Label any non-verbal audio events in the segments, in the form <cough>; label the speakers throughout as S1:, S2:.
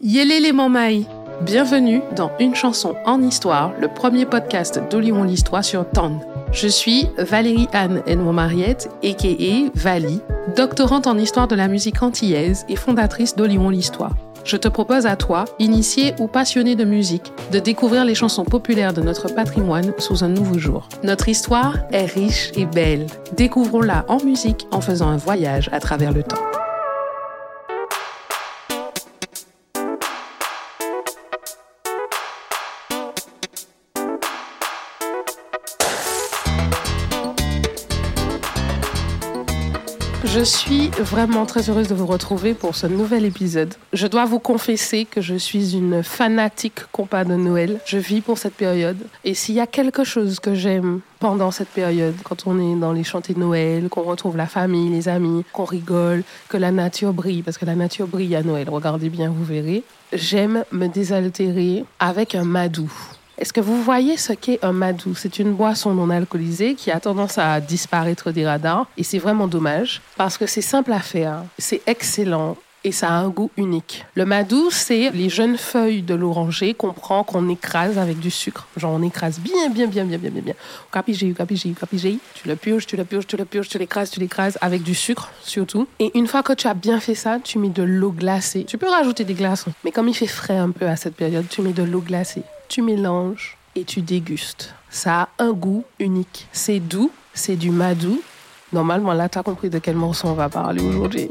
S1: Yélé les Bienvenue dans Une chanson en histoire, le premier podcast d'Olion l'Histoire sur TON. Je suis Valérie Anne Edmond Mariette, a.k.a. Vali, doctorante en histoire de la musique antillaise et fondatrice d'Olion l'Histoire. Je te propose à toi, initié ou passionné de musique, de découvrir les chansons populaires de notre patrimoine sous un nouveau jour. Notre histoire est riche et belle. Découvrons-la en musique en faisant un voyage à travers le temps. Je suis vraiment très heureuse de vous retrouver pour ce nouvel épisode. Je dois vous confesser que je suis une fanatique compas de Noël. Je vis pour cette période. Et s'il y a quelque chose que j'aime pendant cette période, quand on est dans les chantiers de Noël, qu'on retrouve la famille, les amis, qu'on rigole, que la nature brille, parce que la nature brille à Noël, regardez bien, vous verrez, j'aime me désaltérer avec un madou. Est-ce que vous voyez ce qu'est un madou C'est une boisson non alcoolisée qui a tendance à disparaître des radars et c'est vraiment dommage parce que c'est simple à faire, c'est excellent et ça a un goût unique. Le madou, c'est les jeunes feuilles de l'oranger qu'on prend, qu'on écrase avec du sucre. Genre, on écrase bien, bien, bien, bien, bien, bien, bien. Capigé, capigé, capigé. Tu le pioches, tu le pioches, tu le pioches, tu l'écrases, tu l'écrases avec du sucre, surtout. Et une fois que tu as bien fait ça, tu mets de l'eau glacée. Tu peux rajouter des glaçons, mais comme il fait frais un peu à cette période, tu mets de l'eau glacée tu mélanges et tu dégustes. Ça a un goût unique. C'est doux, c'est du madou. Normalement, là, tu as compris de quel morceau on va parler aujourd'hui.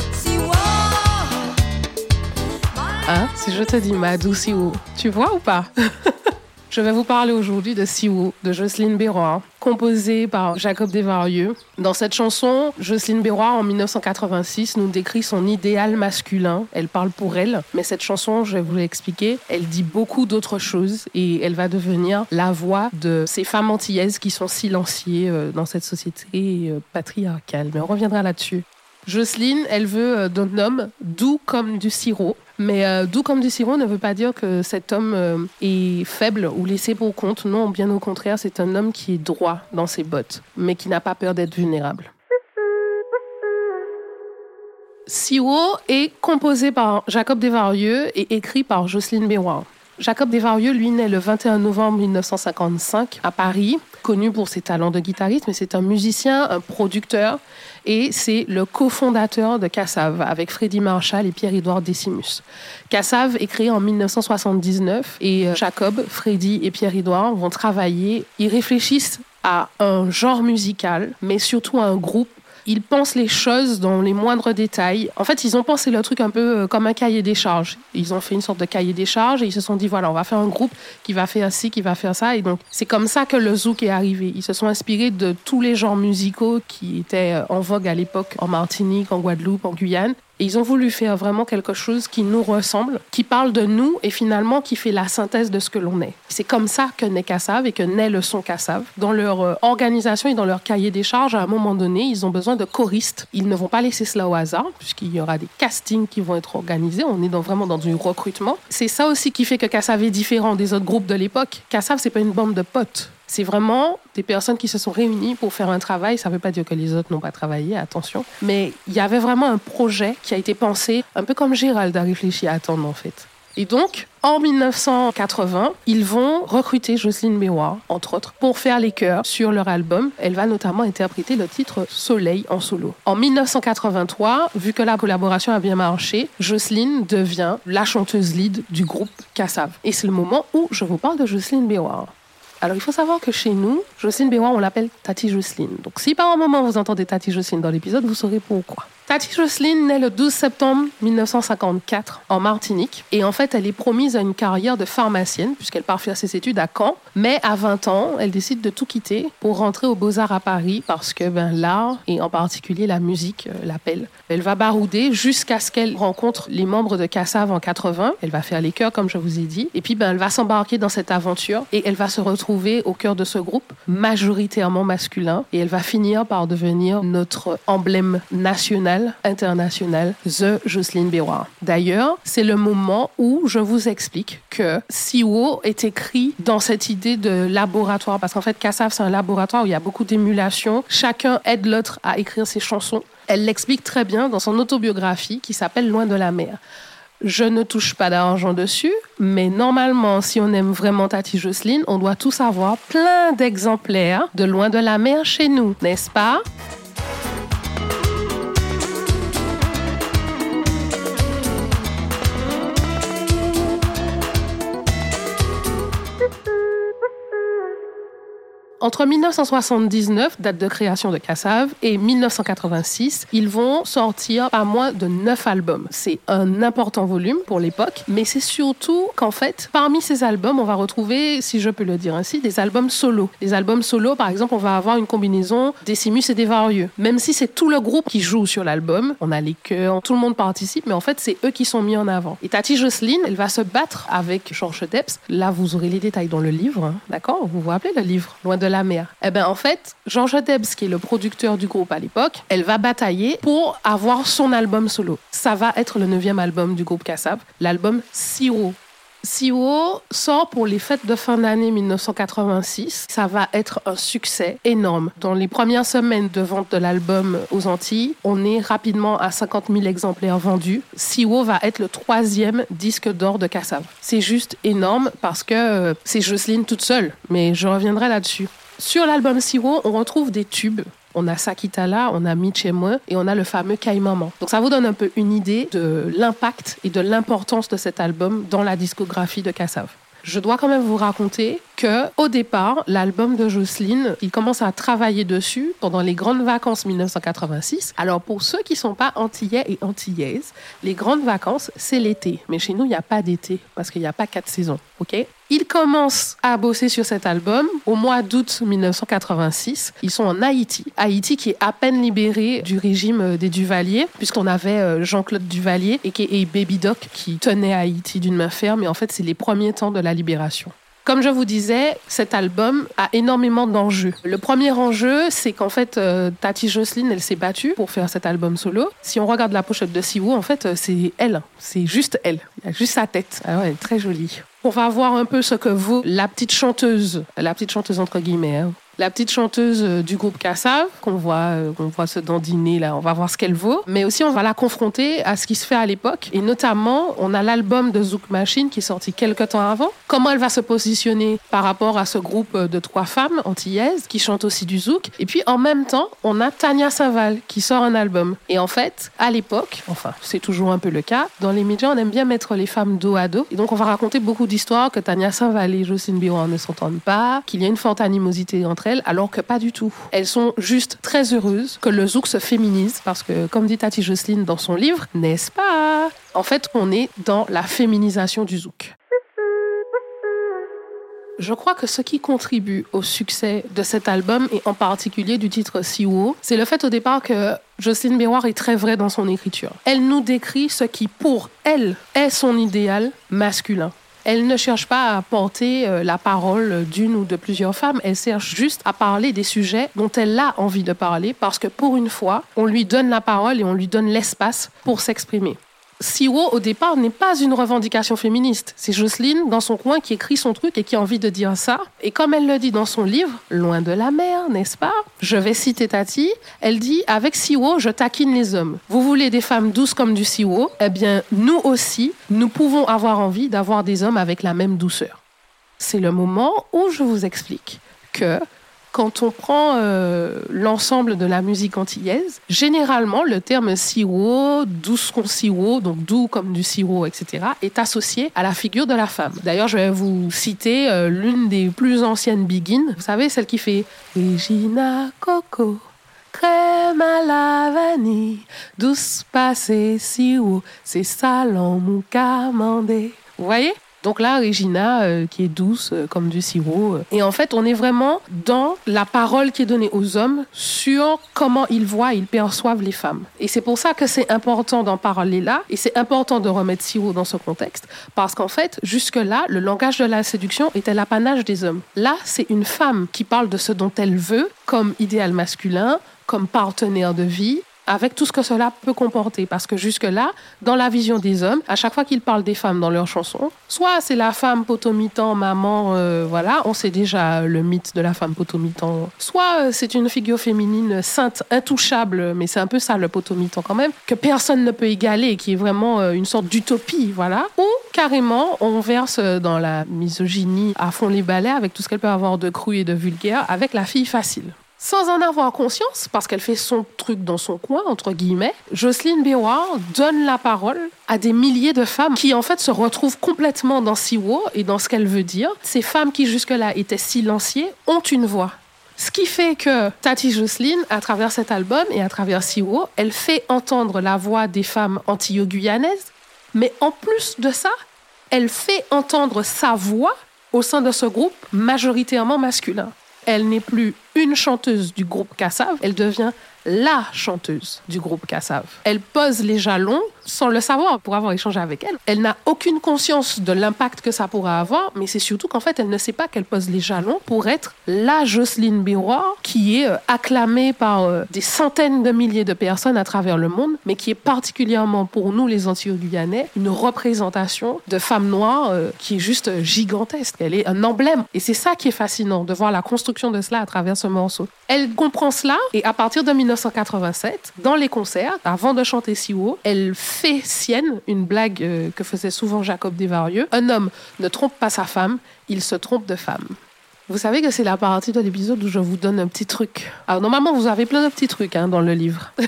S1: Hein? Si je te dis madou siwo, tu vois ou pas? <laughs> Je vais vous parler aujourd'hui de Siwo de Jocelyne Béroir, composée par Jacob Desvarieux. Dans cette chanson, Jocelyne Béroir, en 1986, nous décrit son idéal masculin. Elle parle pour elle, mais cette chanson, je vais vous l'expliquer, elle dit beaucoup d'autres choses et elle va devenir la voix de ces femmes antillaises qui sont silenciées euh, dans cette société euh, patriarcale. Mais on reviendra là-dessus. Jocelyne, elle veut euh, d'un homme doux comme du sirop. Mais euh, doux comme du sirop ne veut pas dire que cet homme euh, est faible ou laissé pour compte. Non, bien au contraire, c'est un homme qui est droit dans ses bottes, mais qui n'a pas peur d'être vulnérable. Sirop est composé par Jacob Desvarieux et écrit par Jocelyne Béroir. Jacob Desvarieux, lui, naît le 21 novembre 1955 à Paris, connu pour ses talents de guitariste, mais c'est un musicien, un producteur, et c'est le cofondateur de Cassav avec Freddy Marshall et Pierre-Édouard Decimus. Cassav est créé en 1979 et euh, Jacob, Freddy et Pierre-Édouard vont travailler. Ils réfléchissent à un genre musical, mais surtout à un groupe ils pensent les choses dans les moindres détails. En fait, ils ont pensé le truc un peu euh, comme un cahier des charges. Ils ont fait une sorte de cahier des charges et ils se sont dit voilà, on va faire un groupe qui va faire ci, qui va faire ça. Et donc, c'est comme ça que le zouk est arrivé. Ils se sont inspirés de tous les genres musicaux qui étaient euh, en vogue à l'époque en Martinique, en Guadeloupe, en Guyane. Ils ont voulu faire vraiment quelque chose qui nous ressemble, qui parle de nous et finalement qui fait la synthèse de ce que l'on est. C'est comme ça que naît Cassav et que naît le son Cassav. Dans leur euh, organisation et dans leur cahier des charges, à un moment donné, ils ont besoin de choristes. Ils ne vont pas laisser cela au hasard, puisqu'il y aura des castings qui vont être organisés. On est vraiment dans du recrutement. C'est ça aussi qui fait que Cassav est différent des autres groupes de l'époque. Cassav, c'est pas une bande de potes. C'est vraiment des personnes qui se sont réunies pour faire un travail. Ça ne veut pas dire que les autres n'ont pas travaillé, attention. Mais il y avait vraiment un projet qui a été pensé, un peu comme Gérald a réfléchi à attendre en fait. Et donc, en 1980, ils vont recruter Jocelyne Béroir, entre autres, pour faire les chœurs sur leur album. Elle va notamment interpréter le titre Soleil en solo. En 1983, vu que la collaboration a bien marché, Jocelyne devient la chanteuse lead du groupe Cassav. Et c'est le moment où je vous parle de Jocelyne Béroir. Alors, il faut savoir que chez nous, Jocelyne Béroir, on l'appelle Tati Jocelyne. Donc, si par un moment vous entendez Tati Jocelyne dans l'épisode, vous saurez pourquoi. Tati Jocelyne naît le 12 septembre 1954 en Martinique. Et en fait, elle est promise à une carrière de pharmacienne, puisqu'elle part faire ses études à Caen. Mais à 20 ans, elle décide de tout quitter pour rentrer aux Beaux-Arts à Paris, parce que ben, l'art, et en particulier la musique, euh, l'appelle. Elle va barouder jusqu'à ce qu'elle rencontre les membres de Cassav en 80. Elle va faire les chœurs, comme je vous ai dit. Et puis, ben, elle va s'embarquer dans cette aventure et elle va se retrouver au cœur de ce groupe, majoritairement masculin. Et elle va finir par devenir notre emblème national international, The Jocelyne Béroir. D'ailleurs, c'est le moment où je vous explique que Siwo est écrit dans cette idée de laboratoire, parce qu'en fait, Kassav, c'est un laboratoire où il y a beaucoup d'émulation. Chacun aide l'autre à écrire ses chansons. Elle l'explique très bien dans son autobiographie qui s'appelle Loin de la mer. Je ne touche pas d'argent dessus, mais normalement, si on aime vraiment Tati Jocelyne, on doit tous avoir plein d'exemplaires de Loin de la mer chez nous, n'est-ce pas? Entre 1979, date de création de Cassav, et 1986, ils vont sortir pas moins de neuf albums. C'est un important volume pour l'époque, mais c'est surtout qu'en fait, parmi ces albums, on va retrouver, si je peux le dire ainsi, des albums solo. Les albums solo, par exemple, on va avoir une combinaison Décimus et des Varieux. Même si c'est tout le groupe qui joue sur l'album, on a les chœurs, tout le monde participe, mais en fait, c'est eux qui sont mis en avant. Et Tati Jocelyne, elle va se battre avec Georges Depps. Là, vous aurez les détails dans le livre, hein, d'accord? Vous vous rappelez le livre, la mer. Eh bien, en fait, Georges Debs, qui est le producteur du groupe à l'époque, elle va batailler pour avoir son album solo. Ça va être le neuvième album du groupe Kassab, l'album Siro. Siwo sort pour les fêtes de fin d'année 1986. Ça va être un succès énorme. Dans les premières semaines de vente de l'album aux Antilles, on est rapidement à 50 000 exemplaires vendus. Siwo va être le troisième disque d'or de Kassav. C'est juste énorme parce que euh, c'est Jocelyne toute seule, mais je reviendrai là-dessus. Sur l'album Siro, on retrouve des tubes. On a Sakitala, on a Mitch et et on a le fameux Maman. Donc ça vous donne un peu une idée de l'impact et de l'importance de cet album dans la discographie de Kassav. Je dois quand même vous raconter que, au départ, l'album de Jocelyne, il commence à travailler dessus pendant les grandes vacances 1986. Alors, pour ceux qui sont pas antillais et antillaises, les grandes vacances, c'est l'été. Mais chez nous, il n'y a pas d'été parce qu'il n'y a pas quatre saisons. OK? Il commence à bosser sur cet album au mois d'août 1986. Ils sont en Haïti. Haïti qui est à peine libéré du régime des Duvalier, puisqu'on avait euh, Jean-Claude Duvalier et Baby Doc qui tenait Haïti d'une main ferme. Et en fait, c'est les premiers temps de la libération. Comme je vous disais, cet album a énormément d'enjeux. Le premier enjeu, c'est qu'en fait, euh, Tati Jocelyne, elle s'est battue pour faire cet album solo. Si on regarde la pochette de Siwoo, en fait, euh, c'est elle. C'est juste elle. Y a juste sa tête. Ah ouais, très jolie. On va voir un peu ce que vaut la petite chanteuse, la petite chanteuse entre guillemets, hein la petite chanteuse euh, du groupe Kassav, qu'on voit, euh, qu'on voit se dandiner là, on va voir ce qu'elle vaut. Mais aussi, on va la confronter à ce qui se fait à l'époque. Et notamment, on a l'album de Zouk Machine qui est sorti quelques temps avant. Comment elle va se positionner par rapport à ce groupe de trois femmes antillaises qui chantent aussi du Zouk. Et puis, en même temps, on a Tania Saval qui sort un album. Et en fait, à l'époque, enfin, c'est toujours un peu le cas, dans les médias, on aime bien mettre les femmes dos à dos. Et donc, on va raconter beaucoup d'histoires que Tania Saval et Jocelyne Biron ne s'entendent pas, qu'il y a une forte animosité entre elles alors que pas du tout. Elles sont juste très heureuses que le zouk se féminise, parce que, comme dit Tati Jocelyne dans son livre, n'est-ce pas? En fait, on est dans la féminisation du zouk. Je crois que ce qui contribue au succès de cet album, et en particulier du titre Siwo, c'est le fait au départ que Jocelyne Béroir est très vraie dans son écriture. Elle nous décrit ce qui, pour elle, est son idéal masculin. Elle ne cherche pas à porter euh, la parole d'une ou de plusieurs femmes, elle cherche juste à parler des sujets dont elle a envie de parler parce que pour une fois, on lui donne la parole et on lui donne l'espace pour s'exprimer. Siwo, au départ, n'est pas une revendication féministe. C'est Jocelyne, dans son coin, qui écrit son truc et qui a envie de dire ça. Et comme elle le dit dans son livre, Loin de la mer, n'est-ce pas? Je vais citer Tati. Elle dit Avec Siwo, je taquine les hommes. Vous voulez des femmes douces comme du Siwo? Eh bien, nous aussi, nous pouvons avoir envie d'avoir des hommes avec la même douceur. C'est le moment où je vous explique que quand on prend euh, l'ensemble de la musique antillaise, généralement le terme sirop, douce con sirop, donc doux comme du sirop, etc., est associé à la figure de la femme. D'ailleurs, je vais vous citer euh, l'une des plus anciennes begins. Vous savez, celle qui fait Regina Coco. Crème à la vanille, douce passée sirop, c'est salon mon camandé. Vous voyez? Donc là, Regina, euh, qui est douce euh, comme du sirop. Euh. Et en fait, on est vraiment dans la parole qui est donnée aux hommes sur comment ils voient, ils perçoivent les femmes. Et c'est pour ça que c'est important d'en parler là. Et c'est important de remettre sirop dans ce contexte. Parce qu'en fait, jusque-là, le langage de la séduction était l'apanage des hommes. Là, c'est une femme qui parle de ce dont elle veut comme idéal masculin, comme partenaire de vie, avec tout ce que cela peut comporter. Parce que jusque-là, dans la vision des hommes, à chaque fois qu'ils parlent des femmes dans leurs chansons, soit c'est la femme potomitan, maman, euh, voilà, on sait déjà le mythe de la femme potomitan, soit euh, c'est une figure féminine sainte, intouchable, mais c'est un peu ça le potomitan quand même, que personne ne peut égaler, qui est vraiment euh, une sorte d'utopie, voilà, ou carrément on verse dans la misogynie à fond les balais avec tout ce qu'elle peut avoir de cru et de vulgaire avec la fille facile. Sans en avoir conscience, parce qu'elle fait son truc dans son coin, entre guillemets, Jocelyne Béroir donne la parole à des milliers de femmes qui, en fait, se retrouvent complètement dans Siwo et dans ce qu'elle veut dire. Ces femmes qui, jusque-là, étaient silenciées, ont une voix. Ce qui fait que Tati Jocelyne, à travers cet album et à travers Siwo, elle fait entendre la voix des femmes antillo-guyanaises, mais en plus de ça, elle fait entendre sa voix au sein de ce groupe majoritairement masculin. Elle n'est plus une chanteuse du groupe Kassav, elle devient la chanteuse du groupe Kassav. Elle pose les jalons sans le savoir pour avoir échangé avec elle. Elle n'a aucune conscience de l'impact que ça pourra avoir, mais c'est surtout qu'en fait, elle ne sait pas qu'elle pose les jalons pour être la Jocelyne Biroir qui est euh, acclamée par euh, des centaines de milliers de personnes à travers le monde, mais qui est particulièrement pour nous, les Antillais-Guyanais, une représentation de femme noire euh, qui est juste gigantesque. Elle est un emblème. Et c'est ça qui est fascinant, de voir la construction de cela à travers ce morceau. Elle comprend cela et à partir de 1987, dans les concerts, avant de chanter si haut, elle fait sienne une blague euh, que faisait souvent Jacob Desvarieux. Un homme ne trompe pas sa femme, il se trompe de femme. Vous savez que c'est la partie de l'épisode où je vous donne un petit truc. Alors normalement, vous avez plein de petits trucs hein, dans le livre. <laughs>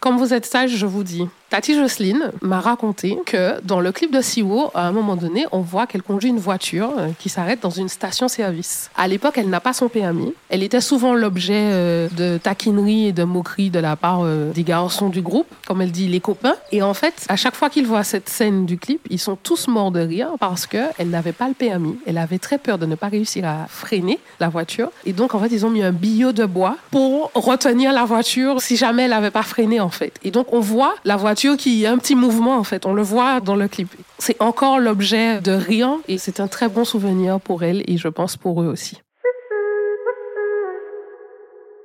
S1: Comme vous êtes sage, je vous dis. Tati Jocelyne m'a raconté que dans le clip de Siwo, à un moment donné, on voit qu'elle conduit une voiture euh, qui s'arrête dans une station-service. À l'époque, elle n'a pas son permis. Elle était souvent l'objet euh, de taquineries et de moqueries de la part euh, des garçons du groupe, comme elle dit, les copains. Et en fait, à chaque fois qu'ils voient cette scène du clip, ils sont tous morts de rire parce qu'elle n'avait pas le permis. Elle avait très peur de ne pas réussir à freiner la voiture. Et donc, en fait, ils ont mis un billot de bois pour retenir la voiture si jamais elle n'avait pas freiné, en fait. Et donc, on voit la voiture qui a un petit mouvement en fait. On le voit dans le clip. C'est encore l'objet de rien et c'est un très bon souvenir pour elle et je pense pour eux aussi.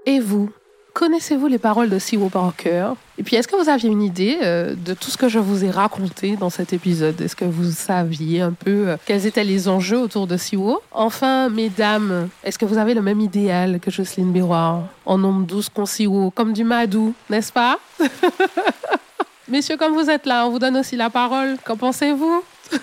S1: Et vous Connaissez-vous les paroles de Siwo Parker Et puis, est-ce que vous aviez une idée euh, de tout ce que je vous ai raconté dans cet épisode? Est-ce que vous saviez un peu euh, quels étaient les enjeux autour de Siwo Enfin, mesdames, est-ce que vous avez le même idéal que Jocelyne Biroir En nombre 12 con Siwo, comme du Madou, n'est-ce pas? <laughs> Messieurs, comme vous êtes là, on vous donne aussi la parole. Qu'en pensez-vous? <laughs>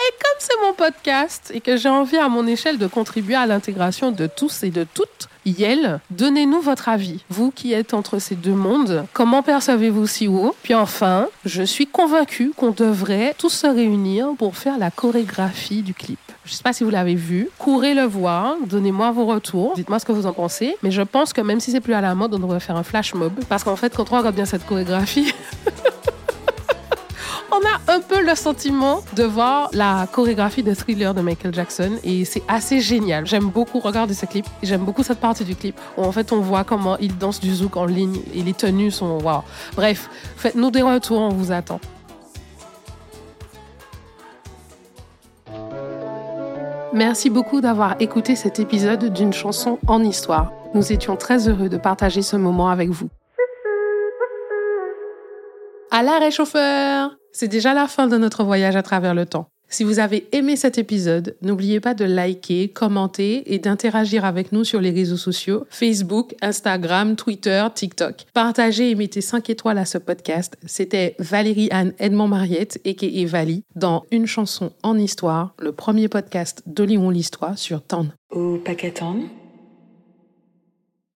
S1: Et comme c'est mon podcast et que j'ai envie à mon échelle de contribuer à l'intégration de tous et de toutes, Yel, donnez-nous votre avis. Vous qui êtes entre ces deux mondes, comment percevez-vous Siwo Puis enfin, je suis convaincue qu'on devrait tous se réunir pour faire la chorégraphie du clip. Je ne sais pas si vous l'avez vu. Courez le voir. Donnez-moi vos retours. Dites-moi ce que vous en pensez. Mais je pense que même si c'est plus à la mode, on devrait faire un flash mob. Parce qu'en fait, quand on regarde bien cette chorégraphie, <laughs> on a un peu le sentiment de voir la chorégraphie de thriller de Michael Jackson et c'est assez génial. J'aime beaucoup regarder ce clip. J'aime beaucoup cette partie du clip où en fait on voit comment il danse du zouk en ligne et les tenues sont waouh. Bref, faites-nous des retours, on vous attend. Merci beaucoup d'avoir écouté cet épisode d'une chanson en histoire. Nous étions très heureux de partager ce moment avec vous. À l'arrêt chauffeur C'est déjà la fin de notre voyage à travers le temps. Si vous avez aimé cet épisode, n'oubliez pas de liker, commenter et d'interagir avec nous sur les réseaux sociaux Facebook, Instagram, Twitter, TikTok. Partagez et mettez 5 étoiles à ce podcast. C'était Valérie Anne Edmond Mariette et Vali dans Une chanson en histoire, le premier podcast d'Olion l'histoire sur TAN.
S2: Au Pacaton